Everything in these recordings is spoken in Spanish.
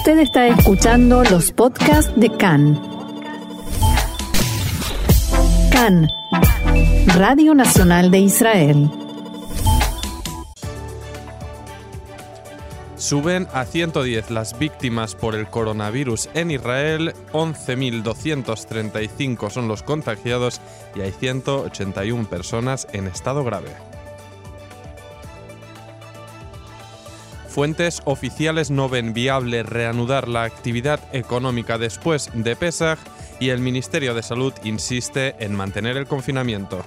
Usted está escuchando los podcasts de CAN. CAN, Radio Nacional de Israel. Suben a 110 las víctimas por el coronavirus en Israel, 11.235 son los contagiados y hay 181 personas en estado grave. Fuentes oficiales no ven viable reanudar la actividad económica después de Pesach y el Ministerio de Salud insiste en mantener el confinamiento.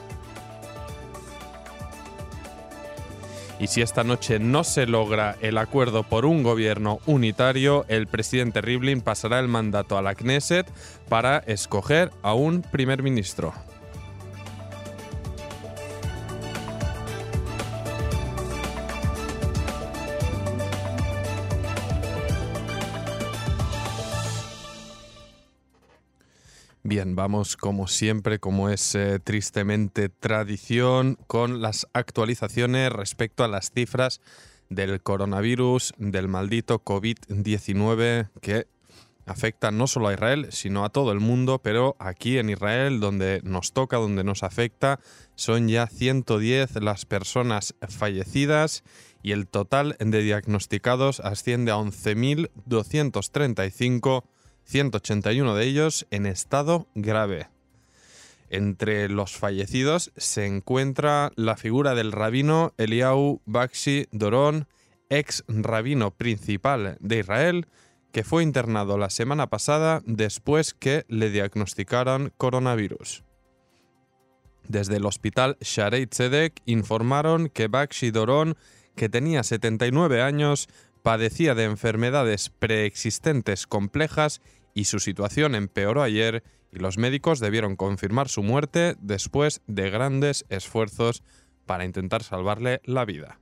Y si esta noche no se logra el acuerdo por un gobierno unitario, el presidente Rivlin pasará el mandato a la Knesset para escoger a un primer ministro. Bien, vamos como siempre, como es eh, tristemente tradición, con las actualizaciones respecto a las cifras del coronavirus, del maldito COVID-19 que afecta no solo a Israel, sino a todo el mundo, pero aquí en Israel, donde nos toca, donde nos afecta, son ya 110 las personas fallecidas y el total de diagnosticados asciende a 11.235 181 de ellos en estado grave. Entre los fallecidos se encuentra la figura del rabino Eliau Bakshi Doron, ex rabino principal de Israel, que fue internado la semana pasada después que le diagnosticaron coronavirus. Desde el hospital Sharei Tzedek informaron que Bakshi Doron, que tenía 79 años, padecía de enfermedades preexistentes complejas y su situación empeoró ayer y los médicos debieron confirmar su muerte después de grandes esfuerzos para intentar salvarle la vida.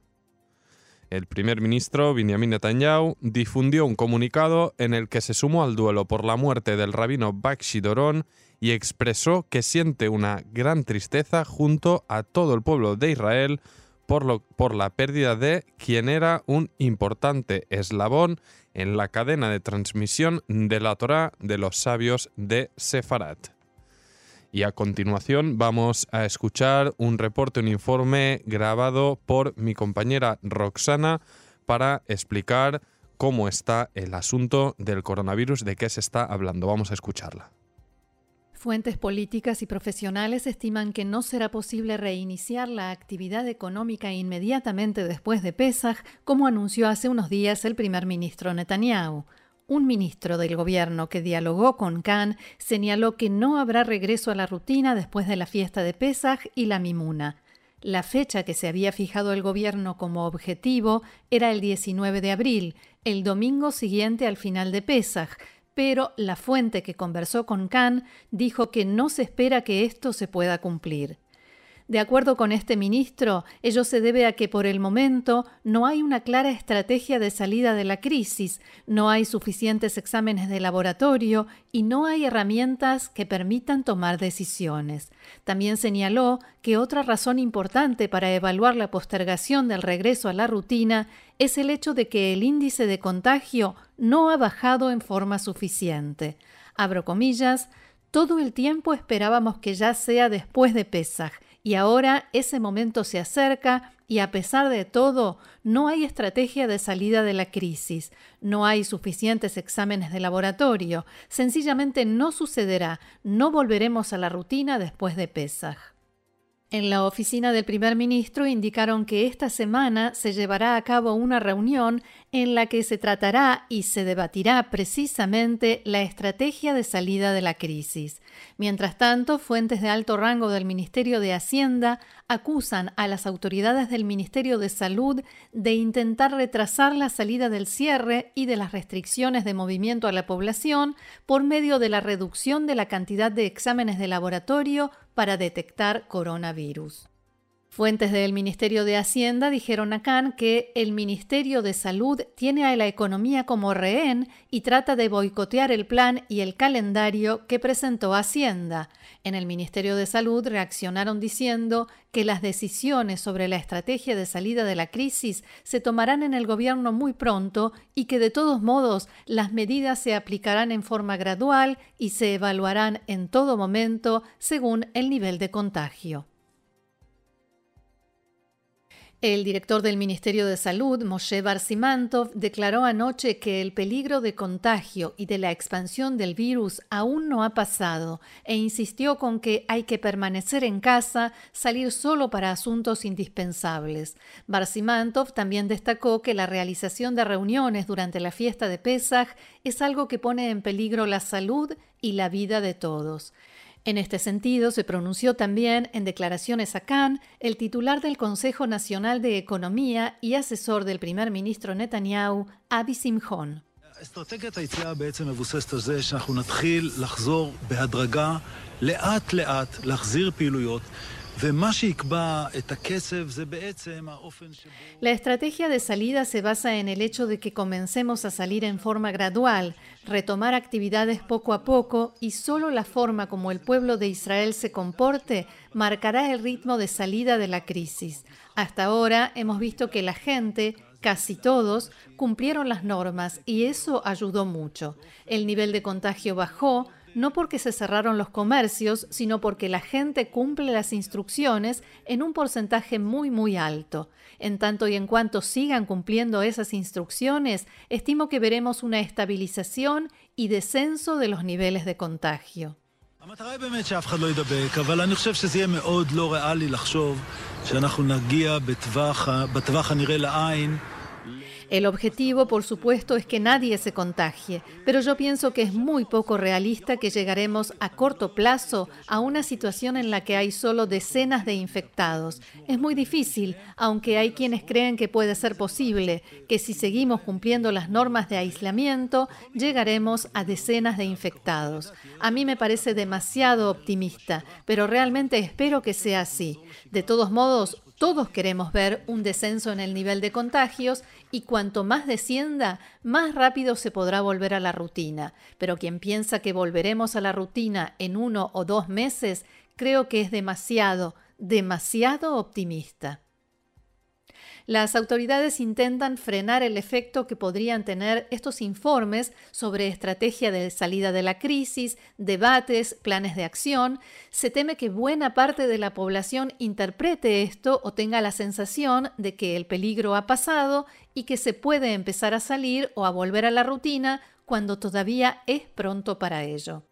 El primer ministro Benjamin Netanyahu difundió un comunicado en el que se sumó al duelo por la muerte del rabino Bakshi Doron y expresó que siente una gran tristeza junto a todo el pueblo de Israel por, por la pérdida de quien era un importante eslabón en la cadena de transmisión de la Torá de los sabios de Sefarat. Y a continuación vamos a escuchar un reporte, un informe grabado por mi compañera Roxana para explicar cómo está el asunto del coronavirus, de qué se está hablando. Vamos a escucharla. Fuentes políticas y profesionales estiman que no será posible reiniciar la actividad económica inmediatamente después de Pesach, como anunció hace unos días el primer ministro Netanyahu. Un ministro del gobierno que dialogó con Khan señaló que no habrá regreso a la rutina después de la fiesta de Pesach y la Mimuna. La fecha que se había fijado el gobierno como objetivo era el 19 de abril, el domingo siguiente al final de Pesach, pero la fuente que conversó con Khan dijo que no se espera que esto se pueda cumplir. De acuerdo con este ministro, ello se debe a que por el momento no hay una clara estrategia de salida de la crisis, no hay suficientes exámenes de laboratorio y no hay herramientas que permitan tomar decisiones. También señaló que otra razón importante para evaluar la postergación del regreso a la rutina es el hecho de que el índice de contagio no ha bajado en forma suficiente. Abro comillas, todo el tiempo esperábamos que ya sea después de Pesaj y ahora ese momento se acerca y a pesar de todo, no hay estrategia de salida de la crisis, no hay suficientes exámenes de laboratorio, sencillamente no sucederá, no volveremos a la rutina después de Pesaj. En la oficina del primer ministro indicaron que esta semana se llevará a cabo una reunión en la que se tratará y se debatirá precisamente la estrategia de salida de la crisis. Mientras tanto, fuentes de alto rango del Ministerio de Hacienda acusan a las autoridades del Ministerio de Salud de intentar retrasar la salida del cierre y de las restricciones de movimiento a la población por medio de la reducción de la cantidad de exámenes de laboratorio para detectar coronavirus. Fuentes del Ministerio de Hacienda dijeron a Khan que el Ministerio de Salud tiene a la economía como rehén y trata de boicotear el plan y el calendario que presentó Hacienda. En el Ministerio de Salud reaccionaron diciendo que las decisiones sobre la estrategia de salida de la crisis se tomarán en el gobierno muy pronto y que de todos modos las medidas se aplicarán en forma gradual y se evaluarán en todo momento según el nivel de contagio. El director del Ministerio de Salud, Moshe Barsimantov, declaró anoche que el peligro de contagio y de la expansión del virus aún no ha pasado e insistió con que hay que permanecer en casa, salir solo para asuntos indispensables. Barsimantov también destacó que la realización de reuniones durante la fiesta de Pesach es algo que pone en peligro la salud y la vida de todos. En este sentido, se pronunció también en declaraciones a Cannes el titular del Consejo Nacional de Economía y asesor del primer ministro Netanyahu, Avi Simchon. La estrategia de salida se basa en el hecho de que comencemos a salir en forma gradual, retomar actividades poco a poco y solo la forma como el pueblo de Israel se comporte marcará el ritmo de salida de la crisis. Hasta ahora hemos visto que la gente, casi todos, cumplieron las normas y eso ayudó mucho. El nivel de contagio bajó, no porque se cerraron los comercios, sino porque la gente cumple las instrucciones en un porcentaje muy muy alto. En tanto y en cuanto sigan cumpliendo esas instrucciones, estimo que veremos una estabilización y descenso de los niveles de contagio. El objetivo, por supuesto, es que nadie se contagie, pero yo pienso que es muy poco realista que llegaremos a corto plazo a una situación en la que hay solo decenas de infectados. Es muy difícil, aunque hay quienes creen que puede ser posible, que si seguimos cumpliendo las normas de aislamiento, llegaremos a decenas de infectados. A mí me parece demasiado optimista, pero realmente espero que sea así. De todos modos, todos queremos ver un descenso en el nivel de contagios y cuanto más descienda, más rápido se podrá volver a la rutina. Pero quien piensa que volveremos a la rutina en uno o dos meses, creo que es demasiado, demasiado optimista. Las autoridades intentan frenar el efecto que podrían tener estos informes sobre estrategia de salida de la crisis, debates, planes de acción. Se teme que buena parte de la población interprete esto o tenga la sensación de que el peligro ha pasado y que se puede empezar a salir o a volver a la rutina cuando todavía es pronto para ello.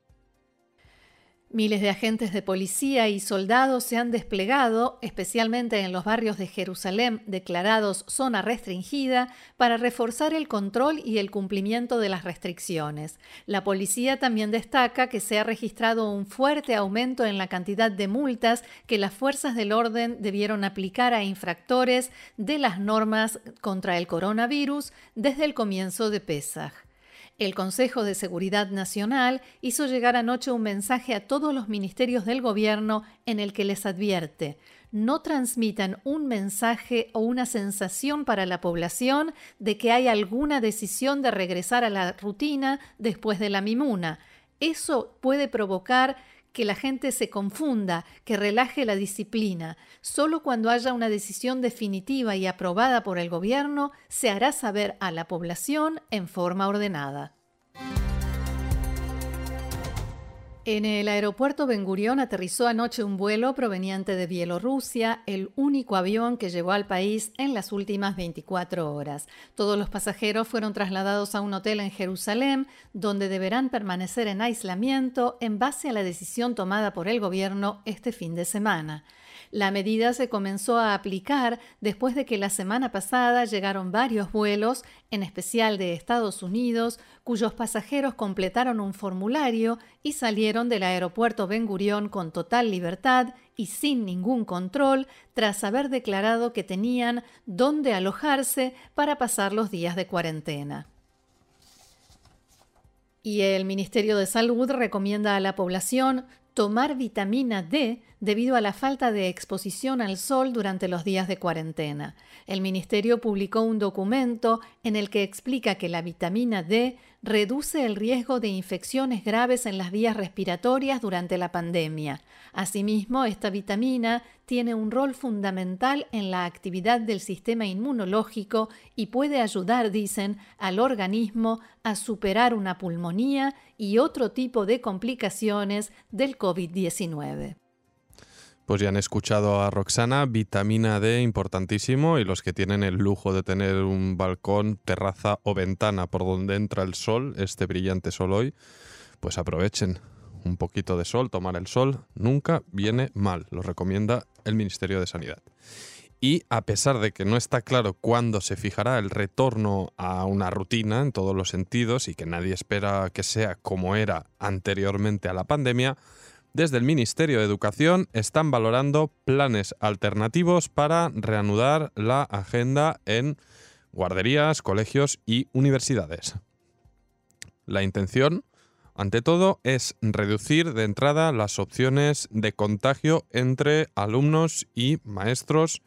Miles de agentes de policía y soldados se han desplegado, especialmente en los barrios de Jerusalén declarados zona restringida, para reforzar el control y el cumplimiento de las restricciones. La policía también destaca que se ha registrado un fuerte aumento en la cantidad de multas que las fuerzas del orden debieron aplicar a infractores de las normas contra el coronavirus desde el comienzo de Pesach. El Consejo de Seguridad Nacional hizo llegar anoche un mensaje a todos los ministerios del gobierno en el que les advierte no transmitan un mensaje o una sensación para la población de que hay alguna decisión de regresar a la rutina después de la mimuna. Eso puede provocar que la gente se confunda, que relaje la disciplina. Solo cuando haya una decisión definitiva y aprobada por el gobierno se hará saber a la población en forma ordenada. En el aeropuerto Ben Gurión aterrizó anoche un vuelo proveniente de Bielorrusia, el único avión que llegó al país en las últimas 24 horas. Todos los pasajeros fueron trasladados a un hotel en Jerusalén, donde deberán permanecer en aislamiento en base a la decisión tomada por el gobierno este fin de semana. La medida se comenzó a aplicar después de que la semana pasada llegaron varios vuelos, en especial de Estados Unidos, cuyos pasajeros completaron un formulario y salieron del aeropuerto Ben Gurión con total libertad y sin ningún control, tras haber declarado que tenían dónde alojarse para pasar los días de cuarentena. Y el Ministerio de Salud recomienda a la población tomar vitamina D debido a la falta de exposición al sol durante los días de cuarentena. El ministerio publicó un documento en el que explica que la vitamina D reduce el riesgo de infecciones graves en las vías respiratorias durante la pandemia. Asimismo, esta vitamina tiene un rol fundamental en la actividad del sistema inmunológico y puede ayudar, dicen, al organismo a superar una pulmonía y otro tipo de complicaciones del COVID-19. Pues ya han escuchado a Roxana, vitamina D importantísimo y los que tienen el lujo de tener un balcón, terraza o ventana por donde entra el sol, este brillante sol hoy, pues aprovechen un poquito de sol, tomar el sol, nunca viene mal, lo recomienda el Ministerio de Sanidad. Y a pesar de que no está claro cuándo se fijará el retorno a una rutina en todos los sentidos y que nadie espera que sea como era anteriormente a la pandemia, desde el Ministerio de Educación están valorando planes alternativos para reanudar la agenda en guarderías, colegios y universidades. La intención, ante todo, es reducir de entrada las opciones de contagio entre alumnos y maestros.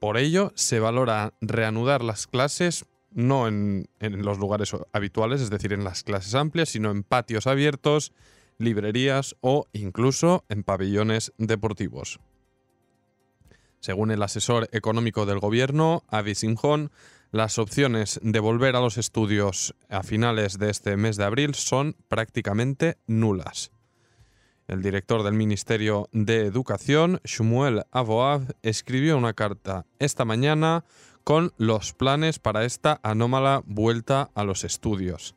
Por ello, se valora reanudar las clases no en, los lugares habituales, es decir, en las clases amplias, sino en patios abiertos, librerías o incluso en pabellones deportivos. Según el asesor económico del gobierno, Avi Simjon, las opciones de volver a los estudios a finales de este mes de abril son prácticamente nulas. El director del Ministerio de Educación, Shmuel Avoab, escribió una carta esta mañana con los planes para esta anómala vuelta a los estudios.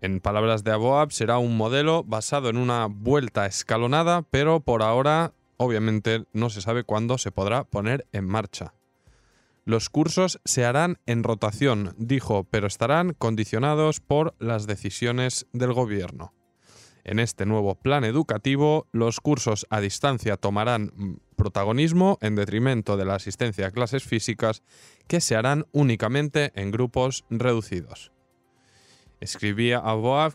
En palabras de Aboab, será un modelo basado en una vuelta escalonada, pero por ahora obviamente no se sabe cuándo se podrá poner en marcha. Los cursos se harán en rotación, dijo, pero estarán condicionados por las decisiones del gobierno. En este nuevo plan educativo, los cursos a distancia tomarán protagonismo en detrimento de la asistencia a clases físicas que se harán únicamente en grupos reducidos. Escribía a Boab,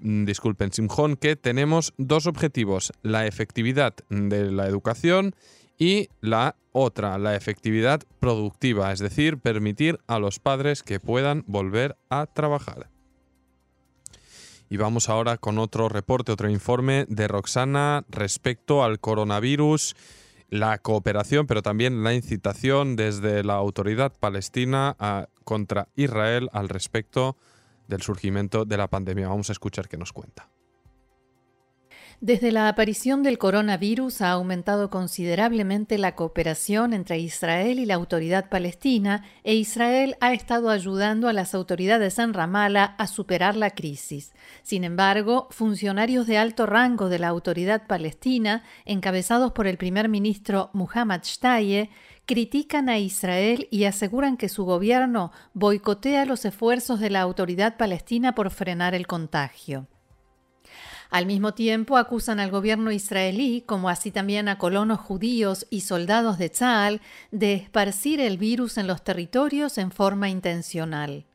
disculpen, Simjón, que tenemos dos objetivos, la efectividad de la educación y la otra, la efectividad productiva, es decir, permitir a los padres que puedan volver a trabajar. Y vamos ahora con otro reporte, otro informe de Roxana respecto al coronavirus, la cooperación, pero también la incitación desde la autoridad palestina contra Israel al respecto del surgimiento de la pandemia. Vamos a escuchar qué nos cuenta. Desde la aparición del coronavirus ha aumentado considerablemente la cooperación entre Israel y la autoridad palestina e Israel ha estado ayudando a las autoridades en Ramallah a superar la crisis. Sin embargo, funcionarios de alto rango de la autoridad palestina, encabezados por el primer ministro Muhammad Shtaye, critican a Israel y aseguran que su gobierno boicotea los esfuerzos de la autoridad palestina por frenar el contagio. Al mismo tiempo acusan al gobierno israelí, como así también a colonos judíos y soldados de Tzal, de esparcir el virus en los territorios en forma intencional.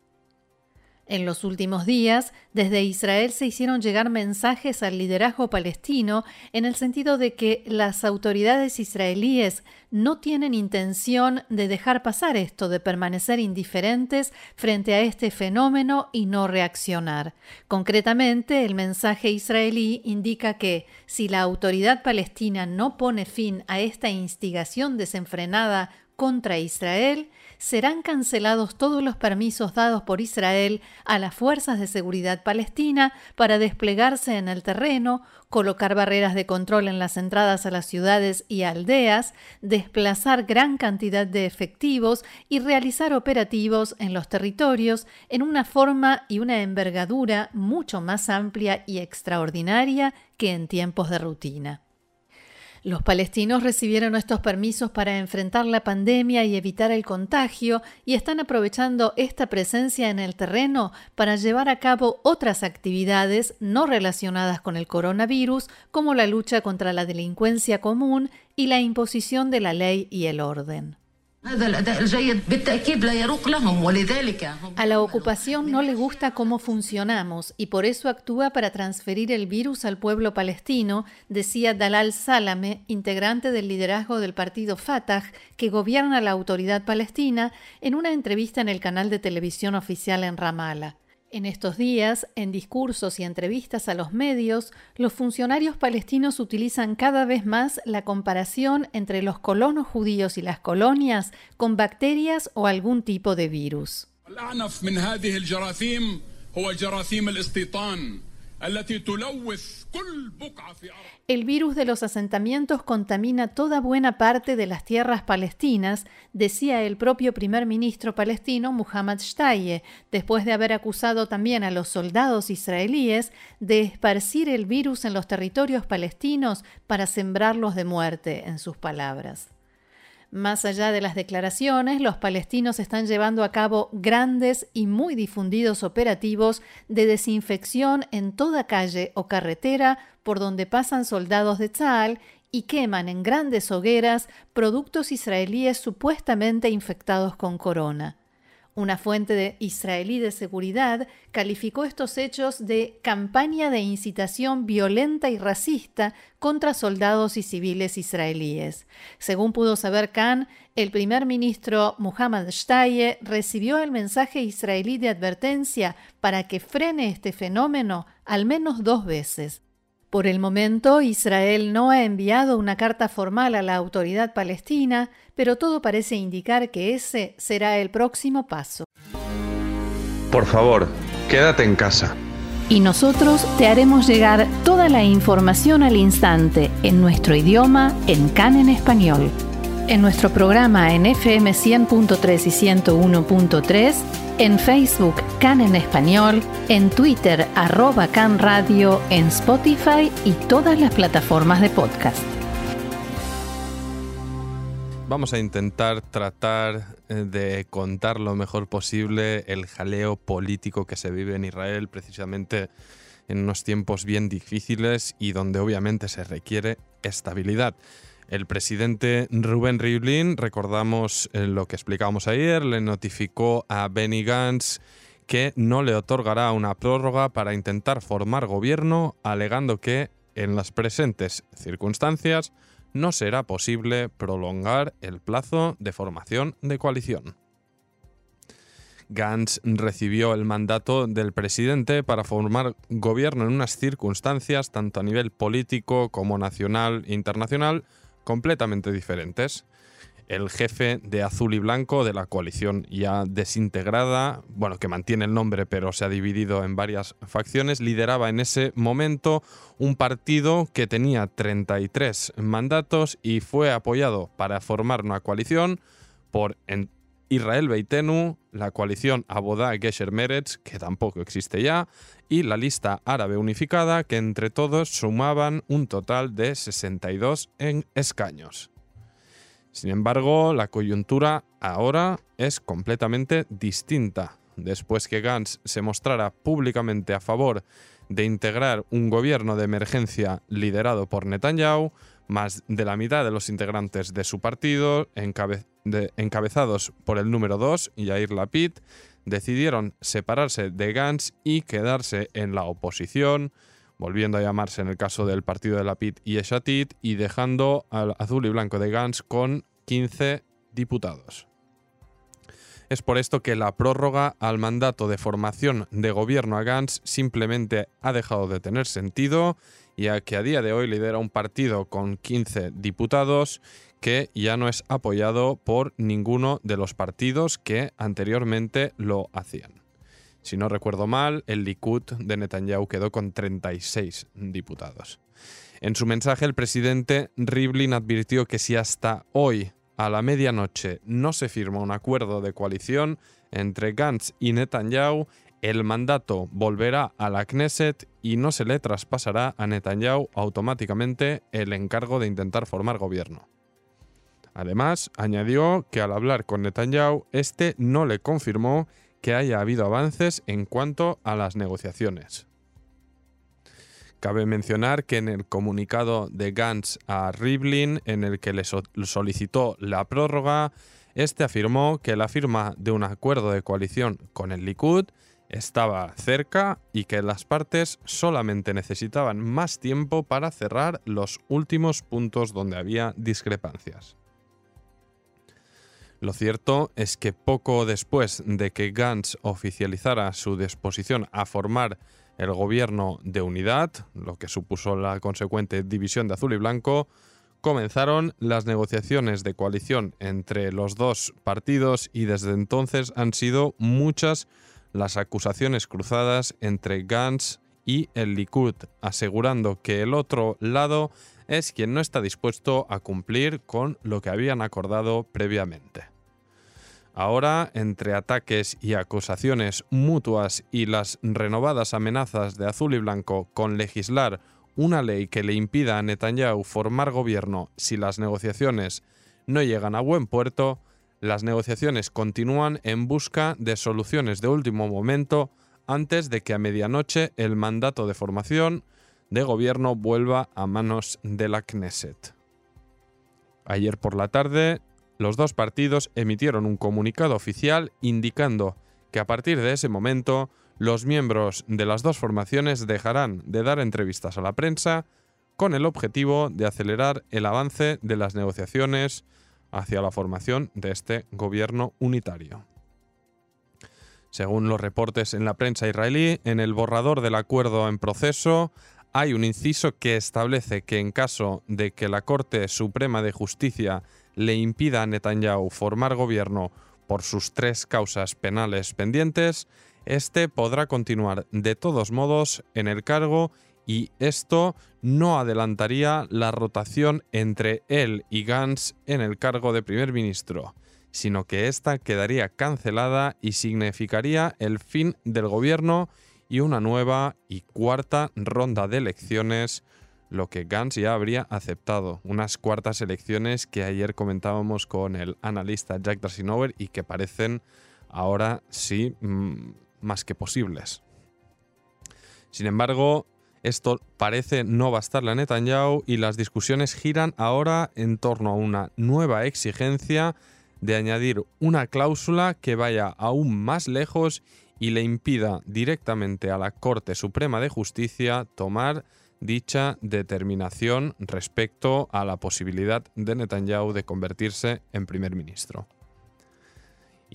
En los últimos días, desde Israel se hicieron llegar mensajes al liderazgo palestino en el sentido de que las autoridades israelíes no tienen intención de dejar pasar esto, de permanecer indiferentes frente a este fenómeno y no reaccionar. Concretamente, el mensaje israelí indica que si la autoridad palestina no pone fin a esta instigación desenfrenada contra Israel, serán cancelados todos los permisos dados por Israel a las fuerzas de seguridad palestina para desplegarse en el terreno, colocar barreras de control en las entradas a las ciudades y aldeas, desplazar gran cantidad de efectivos y realizar operativos en los territorios en una forma y una envergadura mucho más amplia y extraordinaria que en tiempos de rutina. Los palestinos recibieron estos permisos para enfrentar la pandemia y evitar el contagio y están aprovechando esta presencia en el terreno para llevar a cabo otras actividades no relacionadas con el coronavirus, como la lucha contra la delincuencia común y la imposición de la ley y el orden. A la ocupación no le gusta cómo funcionamos y por eso actúa para transferir el virus al pueblo palestino, decía Dalal Salame, integrante del liderazgo del partido Fatah, que gobierna la autoridad palestina, en una entrevista en el canal de televisión oficial en Ramallah. En estos días, en discursos y entrevistas a los medios, los funcionarios palestinos utilizan cada vez más la comparación entre los colonos judíos y las colonias con bacterias o algún tipo de virus. El virus de los asentamientos contamina toda buena parte de las tierras palestinas, decía el propio primer ministro palestino Muhammad Shtaye, después de haber acusado también a los soldados israelíes de esparcir el virus en los territorios palestinos para sembrarlos de muerte, en sus palabras. Más allá de las declaraciones, los palestinos están llevando a cabo grandes y muy difundidos operativos de desinfección en toda calle o carretera por donde pasan soldados de Tzal y queman en grandes hogueras productos israelíes supuestamente infectados con corona. Una fuente de israelí de seguridad calificó estos hechos de campaña de incitación violenta y racista contra soldados y civiles israelíes. Según pudo saber Khan, el primer ministro Muhammad Shtaye recibió el mensaje israelí de advertencia para que frene este fenómeno al menos dos veces. Por el momento, Israel no ha enviado una carta formal a la autoridad palestina, pero todo parece indicar que ese será el próximo paso. Por favor, quédate en casa. Y nosotros te haremos llegar toda la información al instante en nuestro idioma en CAN en español. En nuestro programa en FM 100.3 y 101.3 en Facebook Can en Español, en Twitter arroba Can Radio, en Spotify y todas las plataformas de podcast. Vamos a intentar tratar eh, de contar lo mejor posible el jaleo político que se vive en Israel precisamente en unos tiempos bien difíciles y donde obviamente se requiere estabilidad. El presidente Rubén Rivlin, recordamos eh, lo que explicábamos ayer, le notificó a Benny Gantz que no le otorgará una prórroga para intentar formar gobierno, alegando que en las presentes circunstancias no será posible prolongar el plazo de formación de coalición. Gantz recibió el mandato del presidente para formar gobierno en unas circunstancias tanto a nivel político como nacional e internacional completamente diferentes. El jefe de azul y blanco de la coalición ya desintegrada, bueno, que mantiene el nombre pero se ha dividido en varias facciones, lideraba en ese momento un partido que tenía 33 mandatos y fue apoyado para formar una coalición por Israel Beitenu, la coalición Abodá Gesher Meretz, que tampoco existe ya, y la lista árabe unificada, que entre todos sumaban un total de 62 en escaños. Sin embargo, la coyuntura ahora es completamente distinta. Después que Gantz se mostrara públicamente a favor de integrar un gobierno de emergencia liderado por Netanyahu, más de la mitad de los integrantes de su partido, encabezados por el número 2, Yair Lapid, decidieron separarse de Gantz y quedarse en la oposición, volviendo a llamarse en el caso del partido de Lapid y Eshatit, y dejando al azul y blanco de Gantz con 15 diputados. Es por esto que la prórroga al mandato de formación de gobierno a Gantz simplemente ha dejado de tener sentido, ya que a día de hoy lidera un partido con 15 diputados que ya no es apoyado por ninguno de los partidos que anteriormente lo hacían. Si no recuerdo mal, el Likud de Netanyahu quedó con 36 diputados. En su mensaje, el presidente Rivlin advirtió que si hasta hoy a la medianoche no se firma un acuerdo de coalición entre Gantz y Netanyahu, el mandato volverá a la Knesset y no se le traspasará a Netanyahu automáticamente el encargo de intentar formar gobierno. Además, añadió que al hablar con Netanyahu, este no le confirmó que haya habido avances en cuanto a las negociaciones. Cabe mencionar que en el comunicado de Gantz a Rivlin, en el que le solicitó la prórroga, Este afirmó que la firma de un acuerdo de coalición con el Likud estaba cerca y que las partes solamente necesitaban más tiempo para cerrar los últimos puntos donde había discrepancias. Lo cierto es que poco después de que Gantz oficializara su disposición a formar el gobierno de unidad, lo que supuso la consecuente división de azul y blanco, comenzaron las negociaciones de coalición entre los dos partidos y desde entonces han sido muchas las acusaciones cruzadas entre Gantz y el Likud, asegurando que el otro lado es quien no está dispuesto a cumplir con lo que habían acordado previamente. Ahora, entre ataques y acusaciones mutuas y las renovadas amenazas de azul y blanco con legislar una ley que le impida a Netanyahu formar gobierno si las negociaciones no llegan a buen puerto, las negociaciones continúan en busca de soluciones de último momento antes de que a medianoche el mandato de formación de gobierno vuelva a manos de la Knesset. Ayer por la tarde, los dos partidos emitieron un comunicado oficial indicando que a partir de ese momento los miembros de las dos formaciones dejarán de dar entrevistas a la prensa con el objetivo de acelerar el avance de las negociaciones hacia la formación de este gobierno unitario. Según los reportes en la prensa israelí, en el borrador del acuerdo en proceso hay un inciso que establece que en caso de que la Corte Suprema de Justicia le impida a Netanyahu formar gobierno por sus tres causas penales pendientes, este podrá continuar de todos modos en el cargo y esto no adelantaría la rotación entre él y Gantz en el cargo de primer ministro, sino que ésta quedaría cancelada y significaría el fin del gobierno y una nueva y cuarta ronda de elecciones lo que Gantz ya habría aceptado. Unas cuartas elecciones que ayer comentábamos con el analista Jack Drasinover y que parecen ahora sí mm, más que posibles. Sin embargo, esto parece no bastarle a Netanyahu y las discusiones giran ahora en torno a una nueva exigencia de añadir una cláusula que vaya aún más lejos y le impida directamente a la Corte Suprema de Justicia tomar dicha determinación respecto a la posibilidad de Netanyahu de convertirse en primer ministro.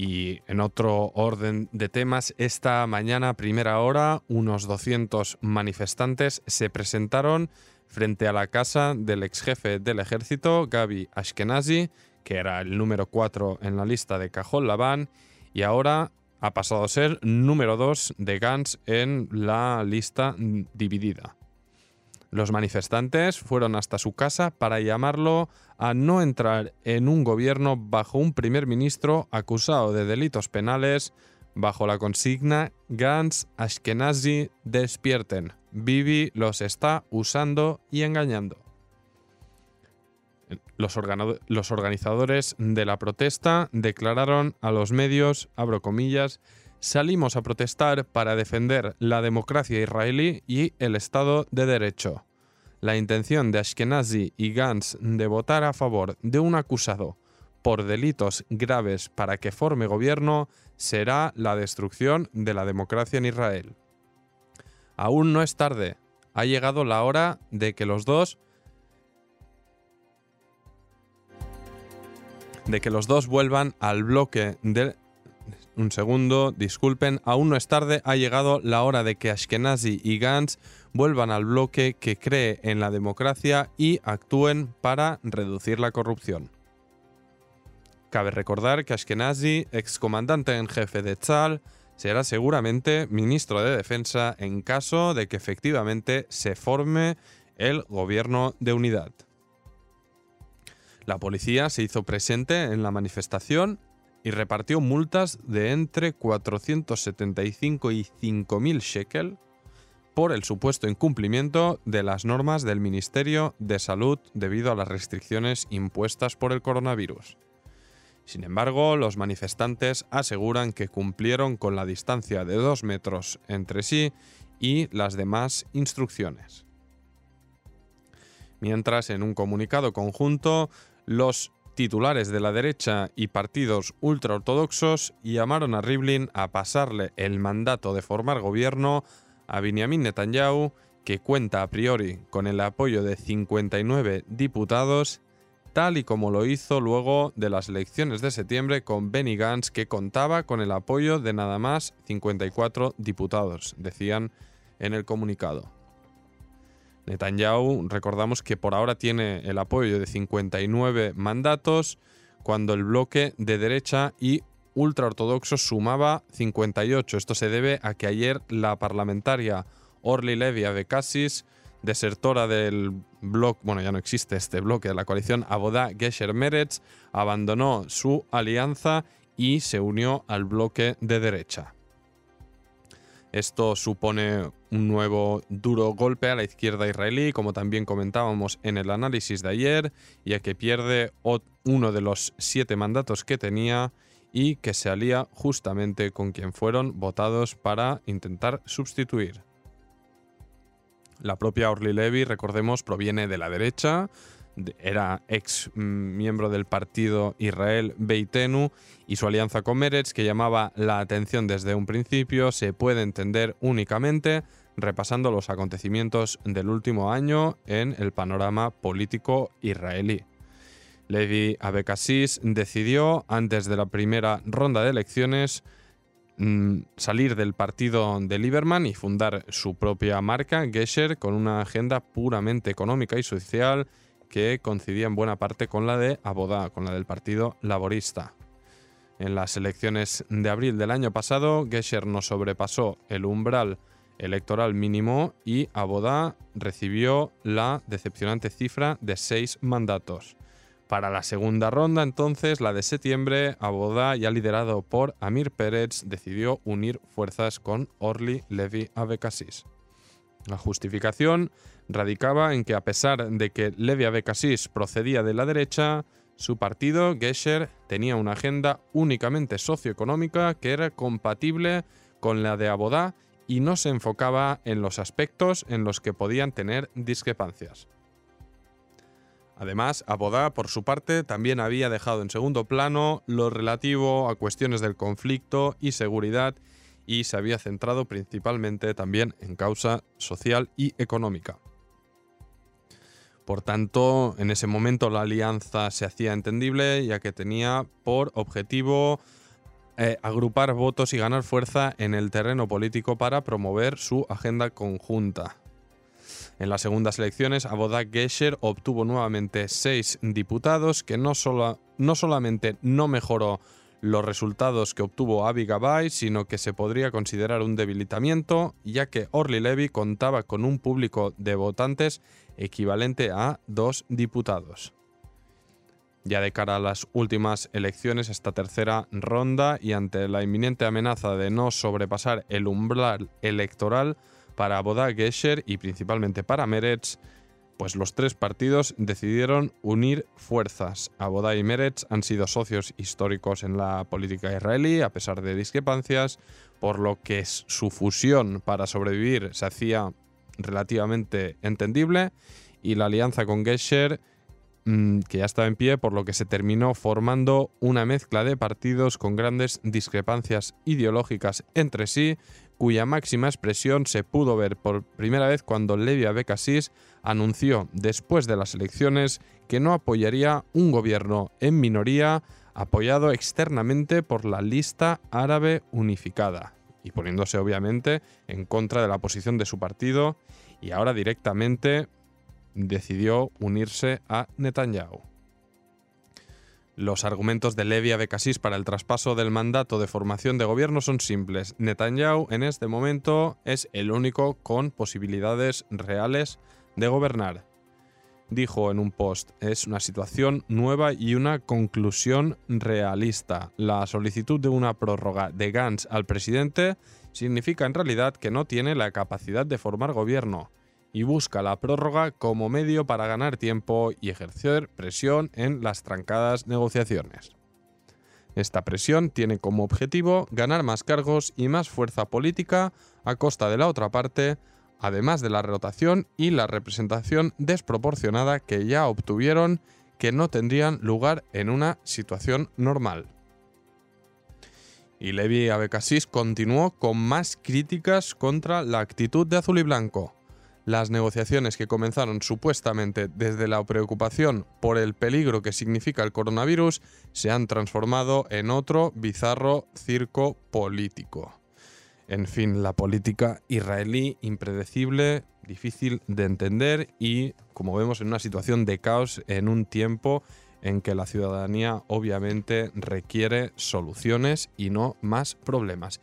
Y en otro orden de temas, esta mañana, primera hora, unos 200 manifestantes se presentaron frente a la casa del ex jefe del ejército, Gaby Ashkenazi, que era el número 4 en la lista de Cajol Labán, y ahora ha pasado a ser número 2 de Gantz en la lista dividida. Los manifestantes fueron hasta su casa para llamarlo a no entrar en un gobierno bajo un primer ministro acusado de delitos penales bajo la consigna Gans Ashkenazi despierten. Bibi los está usando y engañando. Los, los, organizadores de la protesta declararon a los medios, abro comillas, Salimos a protestar para defender la democracia israelí y el Estado de Derecho. La intención de Ashkenazi y Gantz de votar a favor de un acusado por delitos graves para que forme gobierno será la destrucción de la democracia en Israel. Aún no es tarde, ha llegado la hora de que los dos de que los dos vuelvan al bloque del un segundo, disculpen, aún no es tarde, ha llegado la hora de que Ashkenazi y Gantz vuelvan al bloque que cree en la democracia y actúen para reducir la corrupción. Cabe recordar que Ashkenazi, excomandante en jefe de Tzal, será seguramente ministro de Defensa en caso de que efectivamente se forme el gobierno de unidad. La policía se hizo presente en la manifestación y repartió multas de entre 475 y 5.000 shekel por el supuesto incumplimiento de las normas del Ministerio de Salud debido a las restricciones impuestas por el coronavirus. Sin embargo, los manifestantes aseguran que cumplieron con la distancia de dos metros entre sí y las demás instrucciones. Mientras, en un comunicado conjunto, los titulares de la derecha y partidos ultraortodoxos llamaron a Rivlin a pasarle el mandato de formar gobierno a Benjamin Netanyahu, que cuenta a priori con el apoyo de 59 diputados, tal y como lo hizo luego de las elecciones de septiembre con Benny Gantz, que contaba con el apoyo de nada más 54 diputados, decían en el comunicado. Netanyahu, recordamos que por ahora tiene el apoyo de 59 mandatos, cuando el bloque de derecha y ultraortodoxo sumaba 58. Esto se debe a que ayer la parlamentaria Orly Levy Abekasis, desertora del bloque, bueno, ya no existe este bloque de la coalición Abodá Gesher Meretz, abandonó su alianza y se unió al bloque de derecha. Esto supone un nuevo duro golpe a la izquierda israelí, como también comentábamos en el análisis de ayer, ya que pierde uno de los siete mandatos que tenía y que se alía justamente con quien fueron votados para intentar sustituir. La propia Orly Levy, recordemos, proviene de la derecha, era ex mm, miembro del partido Israel Beitenu y su alianza con Meretz, que llamaba la atención desde un principio, se puede entender únicamente repasando los acontecimientos del último año en el panorama político israelí. Levi Abekassis decidió, antes de la primera ronda de elecciones, mm, salir del partido de Lieberman y fundar su propia marca, Gesher, con una agenda puramente económica y social que coincidía en buena parte con la de Abodá, con la del Partido Laborista. En las elecciones de abril del año pasado, Gesher no sobrepasó el umbral electoral mínimo y Abodá recibió la decepcionante cifra de seis mandatos. Para la segunda ronda, entonces, la de septiembre, Abodá, ya liderado por Amir Pérez, decidió unir fuerzas con Orly Levy Abekasis. La justificación radicaba en que a pesar de que Levi Abekassis procedía de la derecha, su partido, Gesher, tenía una agenda únicamente socioeconómica que era compatible con la de Abodá y no se enfocaba en los aspectos en los que podían tener discrepancias. Además, Abodá, por su parte, también había dejado en segundo plano lo relativo a cuestiones del conflicto y seguridad y se había centrado principalmente también en causa social y económica. Por tanto, en ese momento la alianza se hacía entendible ya que tenía por objetivo eh, agrupar votos y ganar fuerza en el terreno político para promover su agenda conjunta. En las segundas elecciones, Abodak Gesher obtuvo nuevamente seis diputados, que no, no solamente no mejoró los resultados que obtuvo Avi Gabay, sino que se podría considerar un debilitamiento, ya que Orly Levy contaba con un público de votantes equivalente a dos diputados. Ya de cara a las últimas elecciones, esta tercera ronda, y ante la inminente amenaza de no sobrepasar el umbral electoral para Boda Gesher y principalmente para Meretz, pues los tres partidos decidieron unir fuerzas. Abodá y Meretz han sido socios históricos en la política israelí, a pesar de discrepancias, por lo que su fusión para sobrevivir se hacía relativamente entendible y la alianza con Gesher mm, que ya estaba en pie, por lo que se terminó formando una mezcla de partidos con grandes discrepancias ideológicas entre sí, cuya máxima expresión se pudo ver por primera vez cuando Levi Abekassis anunció después de las elecciones que no apoyaría un gobierno en minoría apoyado externamente por la lista árabe unificada y poniéndose obviamente en contra de la posición de su partido y ahora directamente decidió unirse a Netanyahu. Los argumentos de Levi Abekassis para el traspaso del mandato de formación de gobierno son simples. Netanyahu en este momento es el único con posibilidades reales de gobernar. Dijo en un post, es una situación nueva y una conclusión realista. La solicitud de una prórroga de Gantz al presidente significa en realidad que no tiene la capacidad de formar gobierno y busca la prórroga como medio para ganar tiempo y ejercer presión en las trancadas negociaciones. Esta presión tiene como objetivo ganar más cargos y más fuerza política a costa de la otra parte, además de la rotación y la representación desproporcionada que ya obtuvieron, que no tendrían lugar en una situación normal. Y Levi Abecassis continuó con más críticas contra la actitud de Azul y Blanco. Las negociaciones que comenzaron supuestamente desde la preocupación por el peligro que significa el coronavirus se han transformado en otro bizarro circo político. En fin, la política israelí impredecible, difícil de entender y, como vemos, en una situación de caos en un tiempo en que la ciudadanía obviamente requiere soluciones y no más problemas.